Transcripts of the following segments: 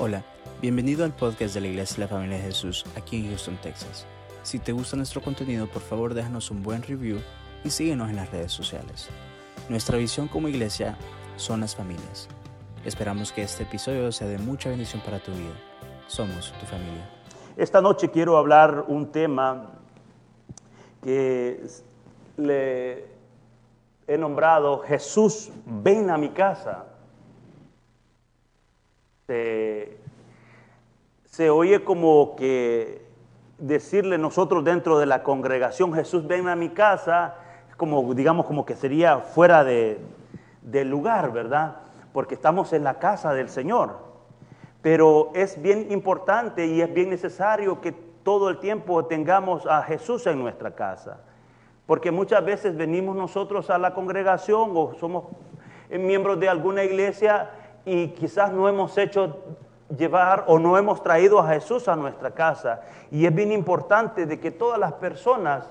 Hola, bienvenido al podcast de la Iglesia de la Familia de Jesús aquí en Houston, Texas. Si te gusta nuestro contenido, por favor déjanos un buen review y síguenos en las redes sociales. Nuestra visión como iglesia son las familias. Esperamos que este episodio sea de mucha bendición para tu vida. Somos tu familia. Esta noche quiero hablar un tema que le he nombrado Jesús, ven a mi casa. Se, se oye como que decirle nosotros dentro de la congregación, Jesús, ven a mi casa, como digamos como que sería fuera de, del lugar, ¿verdad? Porque estamos en la casa del Señor. Pero es bien importante y es bien necesario que todo el tiempo tengamos a Jesús en nuestra casa. Porque muchas veces venimos nosotros a la congregación o somos miembros de alguna iglesia y quizás no hemos hecho llevar o no hemos traído a Jesús a nuestra casa. Y es bien importante de que todas las personas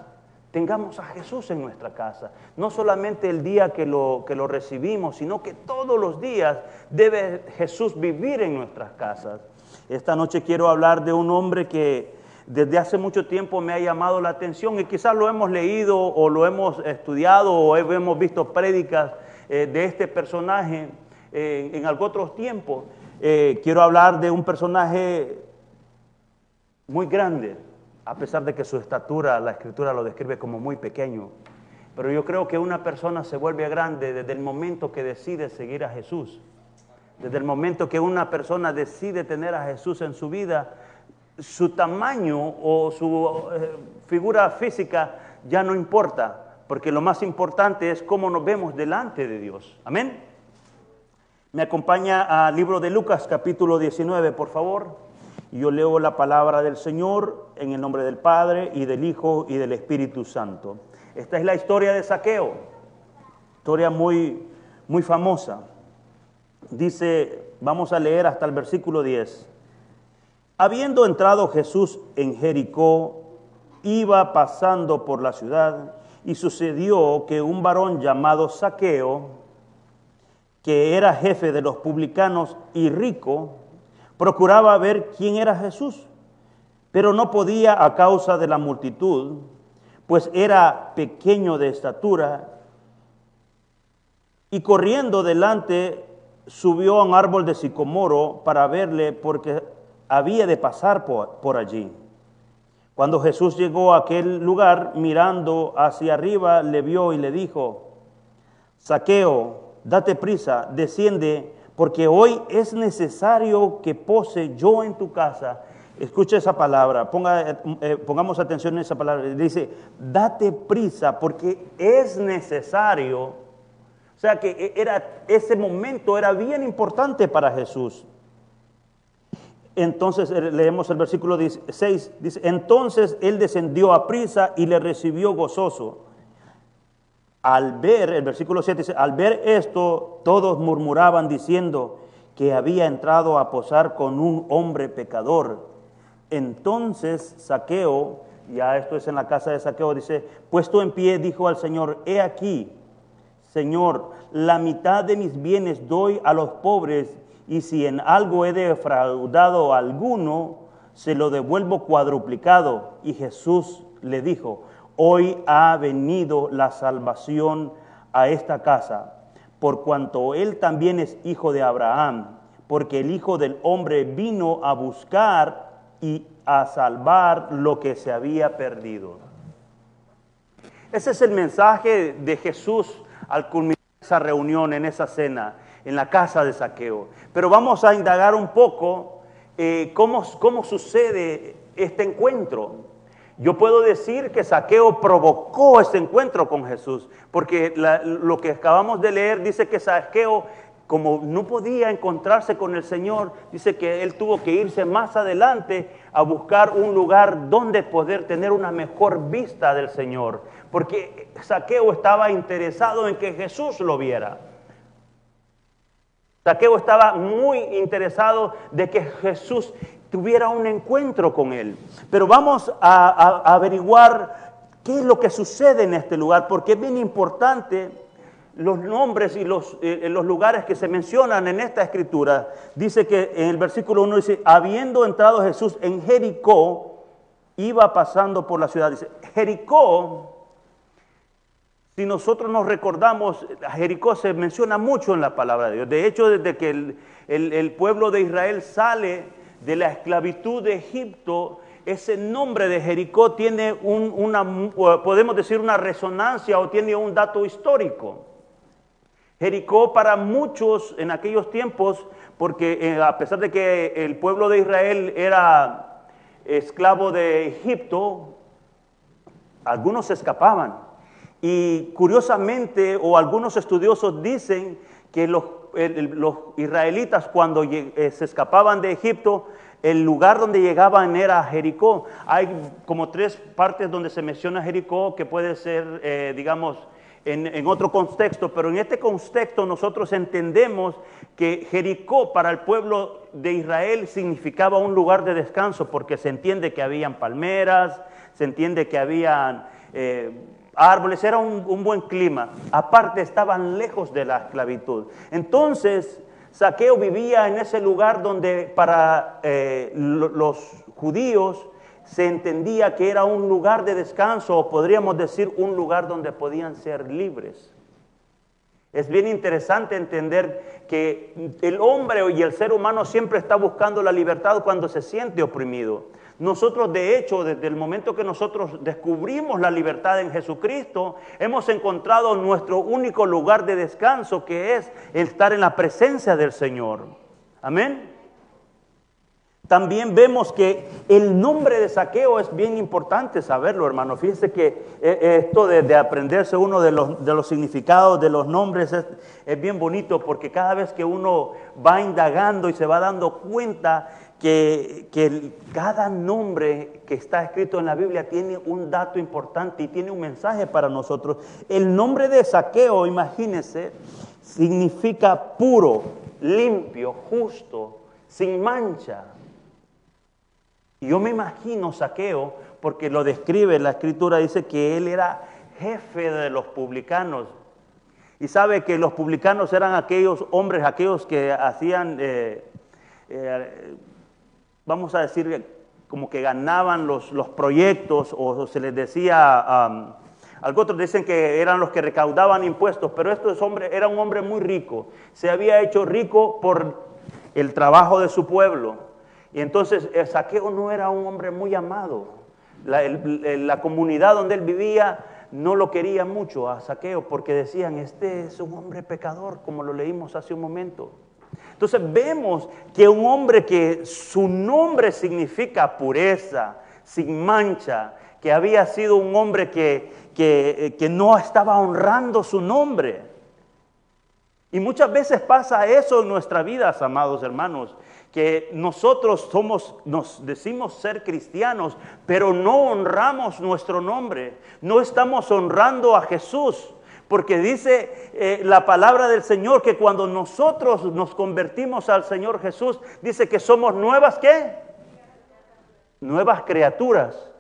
tengamos a Jesús en nuestra casa. No solamente el día que lo, que lo recibimos, sino que todos los días debe Jesús vivir en nuestras casas. Esta noche quiero hablar de un hombre que desde hace mucho tiempo me ha llamado la atención y quizás lo hemos leído o lo hemos estudiado o hemos visto prédicas eh, de este personaje en algún otro tiempo. Eh, quiero hablar de un personaje muy grande, a pesar de que su estatura, la escritura lo describe como muy pequeño. Pero yo creo que una persona se vuelve grande desde el momento que decide seguir a Jesús. Desde el momento que una persona decide tener a Jesús en su vida, su tamaño o su eh, figura física ya no importa, porque lo más importante es cómo nos vemos delante de Dios. Amén. Me acompaña al libro de Lucas capítulo 19, por favor. Yo leo la palabra del Señor en el nombre del Padre y del Hijo y del Espíritu Santo. Esta es la historia de Saqueo, historia muy, muy famosa. Dice, vamos a leer hasta el versículo 10. Habiendo entrado Jesús en Jericó, iba pasando por la ciudad y sucedió que un varón llamado Saqueo, que era jefe de los publicanos y rico, procuraba ver quién era Jesús, pero no podía a causa de la multitud, pues era pequeño de estatura, y corriendo delante subió a un árbol de sicomoro para verle porque había de pasar por, allí. Cuando Jesús llegó a aquel lugar, mirando hacia arriba, le vio y le dijo, Saqueo, date prisa, desciende porque hoy es necesario que pose yo en tu casa. Escucha esa palabra, ponga, eh, pongamos atención en esa palabra. Dice, date prisa porque es necesario. O sea que e, era, ese momento era bien importante para Jesús. Entonces eh, leemos el versículo 6, dice, entonces él descendió a prisa y le recibió gozoso. Al ver, el versículo 7 dice, al ver esto, todos murmuraban diciendo que había entrado a posar con un hombre pecador. Entonces Saqueo, ya esto es en la casa de Saqueo, dice, puesto en pie, dijo al Señor, he aquí, Señor, la mitad de mis bienes doy a los pobres, y si en algo he defraudado a alguno, se lo devuelvo cuadruplicado. Y Jesús le dijo, hoy ha venido la salvación a esta casa, por cuanto él también es hijo de Abraham, porque el Hijo del Hombre vino a buscar y a salvar lo que se había perdido. Ese es el mensaje de Jesús al culminar esa reunión, en esa cena, en la casa de saqueo. Pero vamos a indagar un poco eh, cómo, cómo sucede este encuentro. Yo puedo decir que Saqueo provocó ese encuentro con Jesús, porque lo que acabamos de leer dice que Saqueo, como no podía encontrarse con el Señor, dice que él tuvo que irse más adelante a buscar un lugar donde poder tener una mejor vista del Señor, porque Saqueo estaba interesado en que Jesús lo viera. Saqueo estaba muy interesado de que Jesús tuviera un encuentro con Él. Pero vamos a, averiguar qué es lo que sucede en este lugar, porque es bien importante los nombres y los, eh, los, lugares que se mencionan en esta escritura. Dice que en el versículo 1 dice, habiendo entrado Jesús en Jericó, iba pasando por la ciudad. Dice, Jericó, si nosotros nos recordamos, Jericó se menciona mucho en la palabra de Dios. De hecho, desde que el, el pueblo de Israel sale de la esclavitud de Egipto, ese nombre de Jericó tiene una, podemos decir, una resonancia o tiene un dato histórico. Jericó para muchos en aquellos tiempos, porque eh, a pesar de que el pueblo de Israel era esclavo de Egipto, algunos escapaban. Y curiosamente, o algunos estudiosos dicen que los, los israelitas cuando eh, se escapaban de Egipto, el lugar donde llegaban era Jericó. Hay como tres partes donde se menciona Jericó que puede ser, eh, digamos, en, otro contexto, pero en este contexto nosotros entendemos que Jericó para el pueblo de Israel significaba un lugar de descanso, porque se entiende que habían palmeras, se entiende que habían eh, árboles, era un, buen clima. Aparte estaban lejos de la esclavitud. Entonces, Saqueo vivía en ese lugar donde para eh, los judíos se entendía que era un lugar de descanso o podríamos decir un lugar donde podían ser libres. Es bien interesante entender que el hombre y el ser humano siempre está buscando la libertad cuando se siente oprimido. Nosotros, de hecho, desde el momento que nosotros descubrimos la libertad en Jesucristo, hemos encontrado nuestro único lugar de descanso, que es estar en la presencia del Señor. Amén. También vemos que el nombre de saqueo es bien importante saberlo, hermano. Fíjense que eh, eh, esto de, aprenderse uno de los, de los, significados de los nombres es, bien bonito porque cada vez que uno va indagando y se va dando cuenta que, que, cada nombre que está escrito en la Biblia tiene un dato importante y tiene un mensaje para nosotros. El nombre de saqueo, imagínense, significa puro, limpio, justo, sin mancha. Yo me imagino Saqueo, porque lo describe la escritura, dice que él era jefe de los publicanos. Y sabe que los publicanos eran aquellos hombres, aquellos que hacían, eh, eh, vamos a decir, como que ganaban los, los proyectos, o se les decía, um, algunos dicen que eran los que recaudaban impuestos, pero este hombre era un hombre muy rico. Se había hecho rico por el trabajo de su pueblo. Y entonces el saqueo no era un hombre muy amado. La, comunidad donde él vivía no lo quería mucho a saqueo porque decían, este es un hombre pecador, como lo leímos hace un momento. Entonces vemos que un hombre que su nombre significa pureza, sin mancha, que había sido un hombre que, que, que no estaba honrando su nombre. Y muchas veces pasa eso en nuestras vidas, amados hermanos, que nosotros somos, nos decimos ser cristianos, pero no honramos nuestro nombre, no estamos honrando a Jesús. Porque dice eh, la palabra del Señor que cuando nosotros nos convertimos al Señor Jesús, dice que somos nuevas, ¿qué? Nuevas criaturas.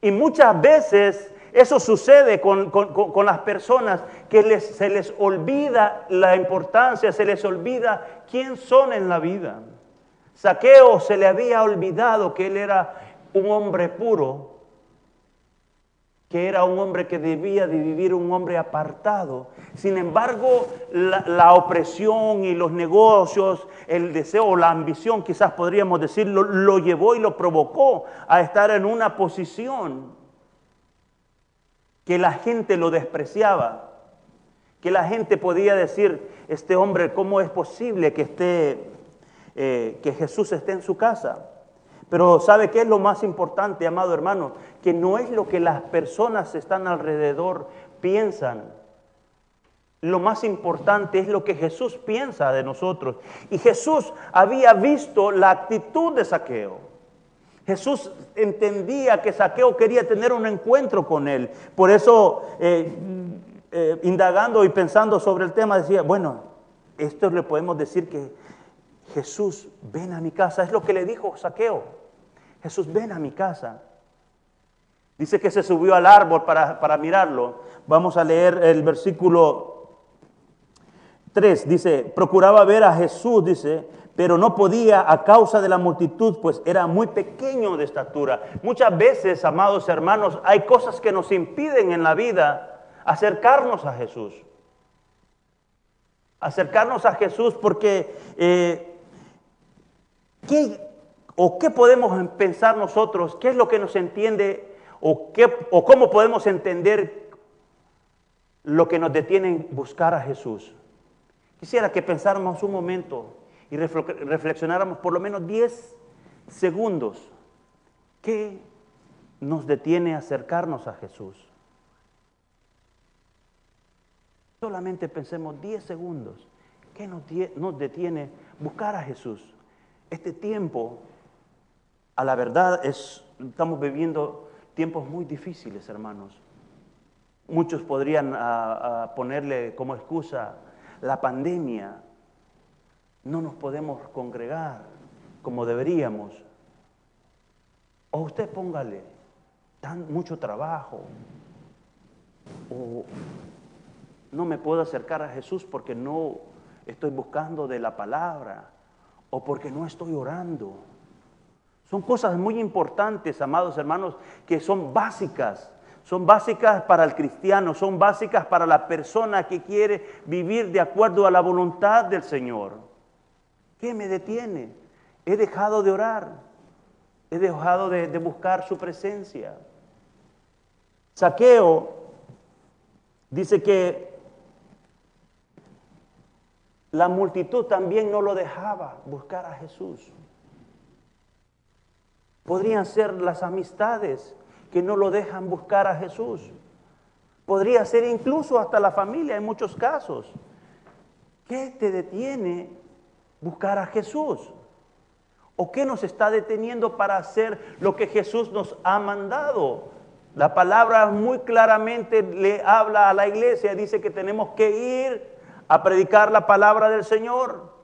Y muchas veces eso sucede con, las personas que se les olvida la importancia, se les olvida quién son en la vida. Saqueo se le había olvidado que él era un hombre puro, que era un hombre que debía de vivir un hombre apartado. Sin embargo, la, opresión y los negocios, el deseo, la ambición, quizás podríamos decirlo, lo llevó y lo provocó a estar en una posición que la gente lo despreciaba, que la gente podía decir, este hombre, ¿cómo es posible que esté, eh, que Jesús esté en su casa? Pero ¿sabe qué es lo más importante, amado hermano? Que no es lo que las personas están alrededor piensan. Lo más importante es lo que Jesús piensa de nosotros. Y Jesús había visto la actitud de Saqueo. Jesús entendía que Saqueo quería tener un encuentro con él. Por eso, eh, eh, indagando y pensando sobre el tema, decía, bueno, esto le podemos decir que Jesús, ven a mi casa. Es lo que le dijo Saqueo. Jesús, ven a mi casa. Dice que se subió al árbol para, para mirarlo. Vamos a leer el versículo 3 dice, procuraba ver a Jesús, dice, pero no podía a causa de la multitud, pues era muy pequeño de estatura. Muchas veces, amados hermanos, hay cosas que nos impiden en la vida acercarnos a Jesús. Acercarnos a Jesús porque eh, ¿qué, o qué podemos pensar nosotros? ¿Qué es lo que nos entiende o, qué, o cómo podemos entender lo que nos detiene en buscar a Jesús? Quisiera que pensáramos un momento y reflexionáramos por lo menos 10 segundos. ¿Qué nos detiene acercarnos a Jesús? Solamente pensemos 10 segundos. ¿Qué nos detiene buscar a Jesús? Este tiempo, a la verdad, es, estamos viviendo tiempos muy difíciles, hermanos. Muchos podrían ponerle como excusa la pandemia, no nos podemos congregar como deberíamos. O usted póngale tan mucho trabajo. O no me puedo acercar a Jesús porque no estoy buscando de la palabra o porque no estoy orando. Son cosas muy importantes, amados hermanos, que son básicas. Son básicas para el cristiano, son básicas para la persona que quiere vivir de acuerdo a la voluntad del Señor. ¿Qué me detiene? He dejado de orar. He dejado de, buscar su presencia. Saqueo dice que la multitud también no lo dejaba buscar a Jesús. Podrían ser las amistades que no lo dejan buscar a Jesús. Podría ser incluso hasta la familia en muchos casos. ¿Qué te detiene buscar a Jesús? ¿O qué nos está deteniendo para hacer lo que Jesús nos ha mandado? La palabra muy claramente le habla a la iglesia, dice que tenemos que ir a predicar la palabra del Señor.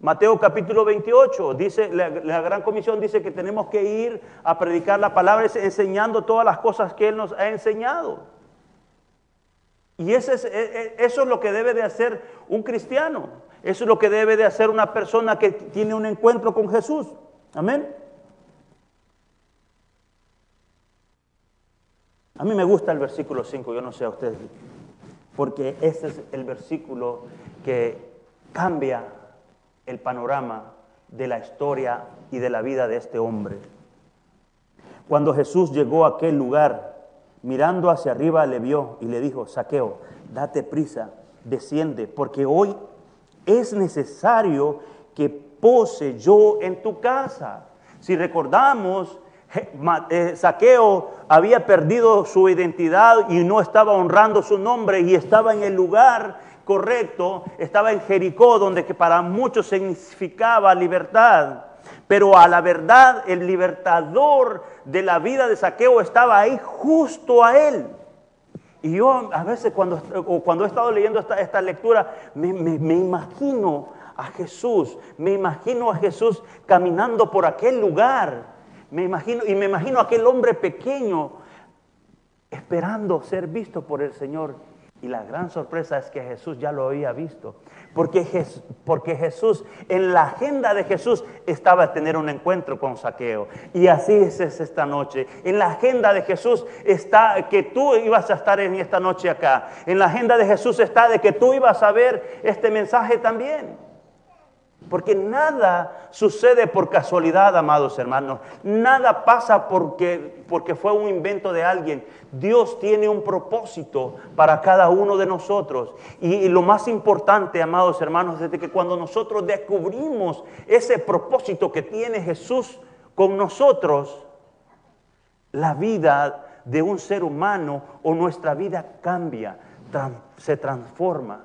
Mateo capítulo 28, dice, la, gran comisión dice que tenemos que ir a predicar la palabra enseñando todas las cosas que Él nos ha enseñado. Y ese es, e, e, eso es lo que debe de hacer un cristiano. Eso es lo que debe de hacer una persona que tiene un encuentro con Jesús. Amén. A mí me gusta el versículo 5, yo no sé a ustedes, porque ese es el versículo que cambia el panorama de la historia y de la vida de este hombre. Cuando Jesús llegó a aquel lugar, mirando hacia arriba le vio y le dijo, Saqueo, date prisa, desciende, porque hoy es necesario que pose yo en tu casa. Si recordamos, eh, Saqueo había perdido su identidad y no estaba honrando su nombre y estaba en el lugar correcto, estaba en Jericó, donde que para muchos significaba libertad. Pero a la verdad, el libertador de la vida de Saqueo estaba ahí justo a él. Y yo a veces cuando, cuando he estado leyendo esta, esta lectura, me, me, imagino a Jesús, me imagino a Jesús caminando por aquel lugar, me imagino, y me imagino a aquel hombre pequeño esperando ser visto por el Señor. Y la gran sorpresa es que Jesús ya lo había visto. Porque, porque Jesús, en la agenda de Jesús estaba tener un encuentro con Saqueo. Y así es esta noche. En la agenda de Jesús está que tú ibas a estar en esta noche acá. En la agenda de Jesús está de que tú ibas a ver este mensaje también. Porque nada sucede por casualidad, amados hermanos. Nada pasa porque, porque fue un invento de alguien. Dios tiene un propósito para cada uno de nosotros. Y, lo más importante, amados hermanos, es que cuando nosotros descubrimos ese propósito que tiene Jesús con nosotros, la vida de un ser humano o nuestra vida cambia, se transforma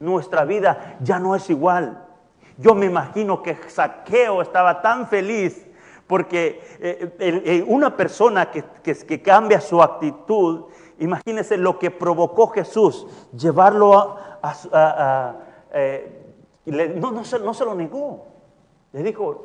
nuestra vida ya no es igual. Yo me imagino que Saqueo estaba tan feliz porque eh, eh, una persona que, cambia su actitud, imagínese lo que provocó Jesús, llevarlo a... Eh, no, no, se, no se lo negó. Le dijo,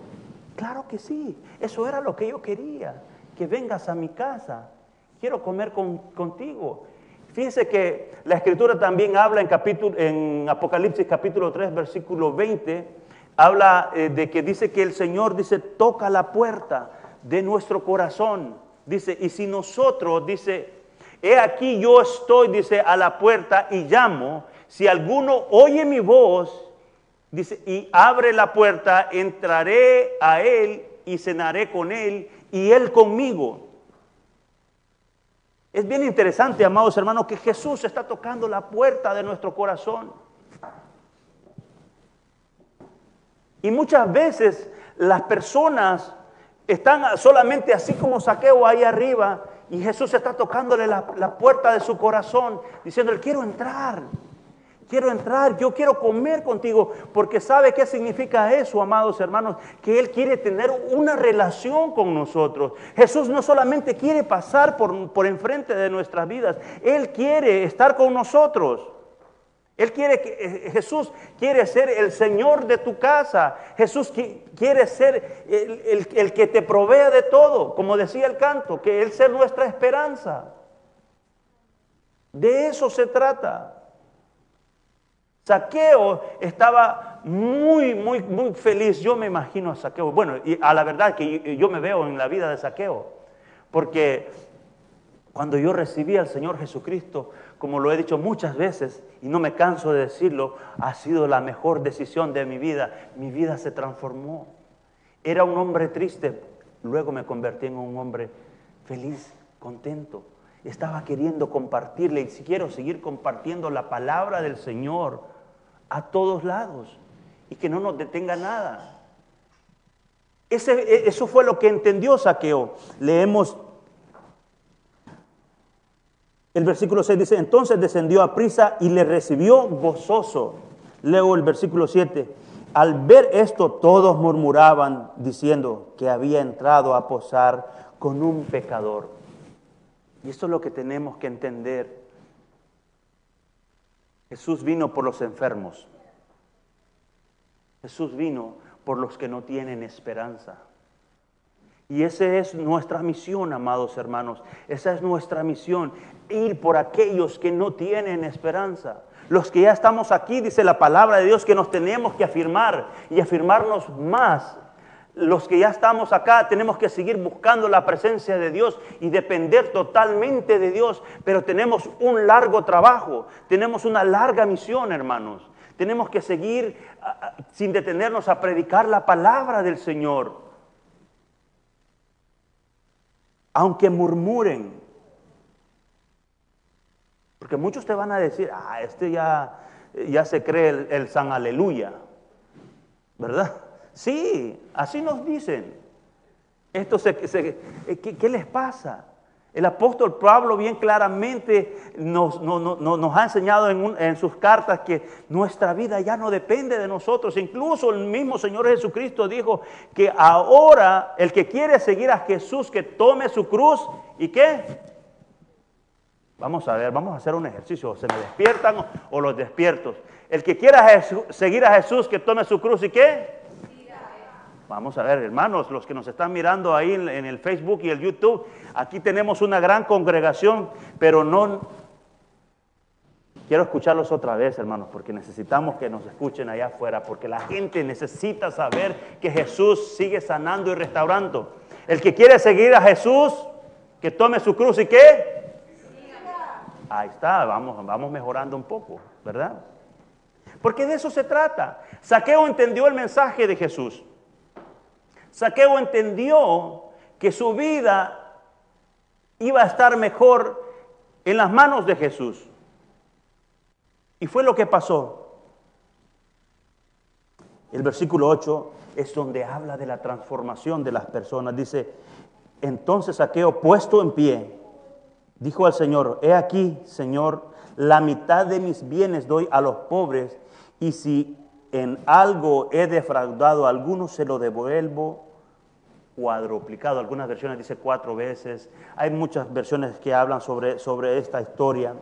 claro que sí, eso era lo que yo quería, que vengas a mi casa, quiero comer contigo. Fíjense que la escritura también habla en, capítulo, en Apocalipsis capítulo 3, versículo 20, habla eh, de que dice que el Señor dice, toca la puerta de nuestro corazón. Dice, y si nosotros, dice, he aquí yo estoy, dice, a la puerta y llamo, si alguno oye mi voz, dice, y abre la puerta, entraré a él y cenaré con él y él conmigo. Es bien interesante, amados hermanos, que Jesús está tocando la puerta de nuestro corazón. Y muchas veces las personas están solamente así como saqueo ahí arriba y Jesús está tocándole la, la puerta de su corazón, diciéndole, quiero entrar. Quiero entrar, yo quiero comer contigo, porque sabe qué significa eso, amados hermanos, que Él quiere tener una relación con nosotros. Jesús no solamente quiere pasar por, por enfrente de nuestras vidas, Él quiere estar con nosotros. Él quiere que eh, Jesús quiere ser el Señor de tu casa. Jesús quiere ser el, el, el que te provea de todo, como decía el canto, que Él sea nuestra esperanza. De eso se trata. Saqueo estaba muy, muy, muy feliz. Yo me imagino a Saqueo. Bueno, y a la verdad que yo me veo en la vida de Saqueo. Porque cuando yo recibí al Señor Jesucristo, como lo he dicho muchas veces y no me canso de decirlo, ha sido la mejor decisión de mi vida. Mi vida se transformó. Era un hombre triste, luego me convertí en un hombre feliz, contento. Estaba queriendo compartirle y si quiero seguir compartiendo la palabra del Señor a todos lados y que no nos detenga nada. E, eso fue lo que entendió Saqueo. Leemos el versículo 6 dice, entonces descendió a prisa y le recibió gozoso. Leo el versículo 7. Al ver esto todos murmuraban diciendo que había entrado a posar con un pecador. Y esto es lo que tenemos que entender. Jesús vino por los enfermos. Jesús vino por los que no tienen esperanza. Y esa es nuestra misión, amados hermanos. Esa es nuestra misión, ir por aquellos que no tienen esperanza. Los que ya estamos aquí, dice la palabra de Dios, que nos tenemos que afirmar y afirmarnos más los que ya estamos acá tenemos que seguir buscando la presencia de Dios y depender totalmente de Dios, pero tenemos un largo trabajo, tenemos una larga misión, hermanos. Tenemos que seguir sin detenernos a predicar la palabra del Señor. Aunque murmuren, porque muchos te van a decir, ah, este ya, ya se cree el, el San Aleluya, ¿verdad? Sí, así nos dicen. Esto se, eh, ¿qué, les pasa? El apóstol Pablo bien claramente nos, nos ha enseñado en, en, sus cartas que nuestra vida ya no depende de nosotros. Incluso el mismo Señor Jesucristo dijo que ahora el que quiere seguir a Jesús, que tome su cruz y qué. Vamos a ver, vamos a hacer un ejercicio. ¿Se me despiertan o, los despiertos? El que quiera seguir a Jesús, que tome su cruz y qué. Vamos a ver, hermanos, los que nos están mirando ahí en, el Facebook y el YouTube, aquí tenemos una gran congregación, pero no... Quiero escucharlos otra vez, hermanos, porque necesitamos que nos escuchen allá afuera, porque la gente necesita saber que Jesús sigue sanando y restaurando. El que quiere seguir a Jesús, que tome su cruz y qué. Ahí está, vamos, vamos mejorando un poco, ¿verdad? Porque de eso se trata. Saqueo entendió el mensaje de Jesús. Saqueo entendió que su vida iba a estar mejor en las manos de Jesús. Y fue lo que pasó. El versículo 8 es donde habla de la transformación de las personas. Dice, entonces Saqueo puesto en pie, dijo al Señor, he aquí, Señor, la mitad de mis bienes doy a los pobres y si en algo he defraudado a alguno, se lo devuelvo cuadruplicado. Algunas versiones dice cuatro veces. Hay muchas versiones que hablan sobre, sobre esta historia.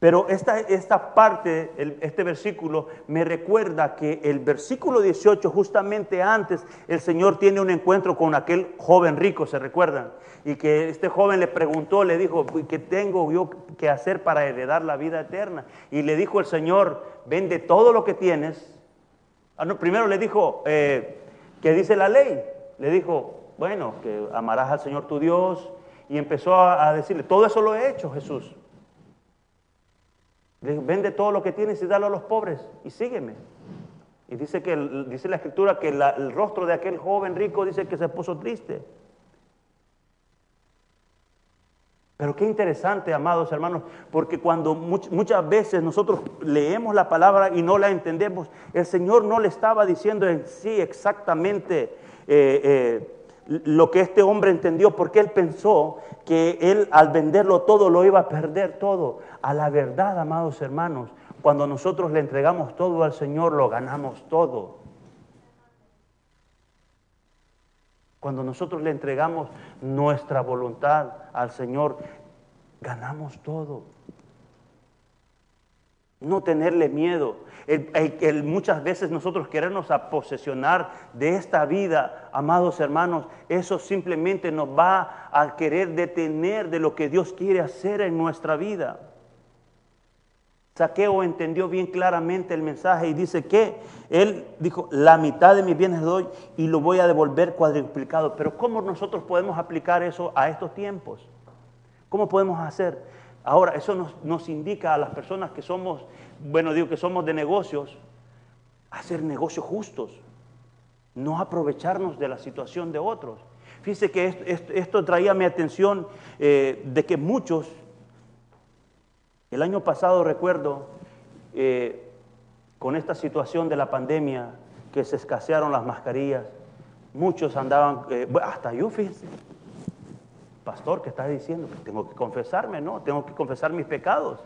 Pero esta, esta parte, este versículo, me recuerda que el versículo 18, justamente antes, el Señor tiene un encuentro con aquel joven rico, ¿se recuerdan? Y que este joven le preguntó, le dijo, ¿qué tengo yo que hacer para heredar la vida eterna? Y le dijo el Señor, vende todo lo que tienes. Ah, primero le dijo, eh, ¿qué dice la ley? Le dijo, bueno, que amarás al Señor tu Dios. Y empezó a decirle, todo eso lo he hecho, Jesús. Vende todo lo que tienes y dalo a los pobres y sígueme. Y dice, que, dice la escritura que el rostro de aquel joven rico dice que se puso triste. Pero qué interesante, amados hermanos, porque cuando muchas veces nosotros leemos la palabra y no la entendemos, el Señor no le estaba diciendo en sí exactamente eh, eh, lo que este hombre entendió, porque él pensó que él al venderlo todo lo iba a perder todo. A la verdad, amados hermanos, cuando nosotros le entregamos todo al Señor, lo ganamos todo. Cuando nosotros le entregamos nuestra voluntad al Señor, ganamos todo. No tenerle miedo. Muchas veces nosotros queremos a posesionar de esta vida, amados hermanos, eso simplemente nos va a querer detener de lo que Dios quiere hacer en nuestra vida. Saqueo entendió bien claramente el mensaje y dice que él dijo, la mitad de mis bienes doy y lo voy a devolver cuadruplicado. Pero ¿cómo nosotros podemos aplicar eso a estos tiempos? ¿Cómo podemos hacer? Ahora, eso nos, indica a las personas que somos, bueno, digo que somos de negocios, hacer negocios justos, no aprovecharnos de la situación de otros. Fíjese que esto, traía mi atención eh, de que muchos, el año pasado recuerdo, eh, con esta situación de la pandemia, que se escasearon las mascarillas, muchos andaban, eh, hasta yo, fíjese, pastor, ¿qué estás diciendo? Tengo que confesarme, ¿no? Tengo que confesar mis pecados.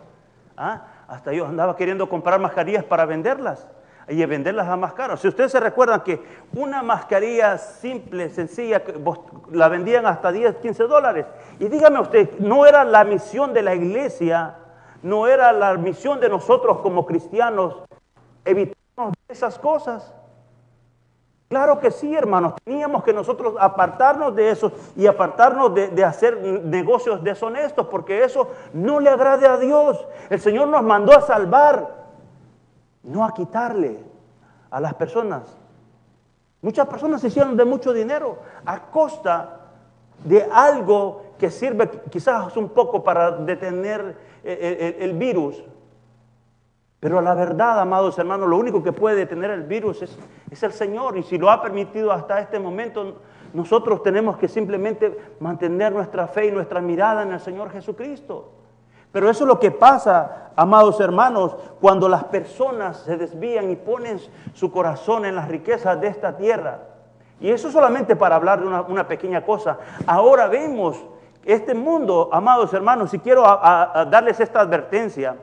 ¿Ah? Hasta yo andaba queriendo comprar mascarillas para venderlas y venderlas a más caro. Si ustedes se recuerdan que una mascarilla simple, sencilla, la vendían hasta 10, 15 dólares. Y dígame usted, ¿no era la misión de la iglesia, no era la misión de nosotros como cristianos evitarnos esas cosas? Claro que sí, hermanos. Teníamos que nosotros apartarnos de eso y apartarnos de, hacer negocios deshonestos, porque eso no le agrade a Dios. El Señor nos mandó a salvar, no a quitarle a las personas. Muchas personas se hicieron de mucho dinero a costa de algo que sirve quizás un poco para detener el virus, pero la verdad, amados hermanos, lo único que puede detener el virus es, es, el Señor. Y si lo ha permitido hasta este momento, nosotros tenemos que simplemente mantener nuestra fe y nuestra mirada en el Señor Jesucristo. Pero eso es lo que pasa, amados hermanos, cuando las personas se desvían y ponen su corazón en las riquezas de esta tierra. Y eso solamente para hablar de una, pequeña cosa. Ahora vemos este mundo, amados hermanos, y quiero darles esta advertencia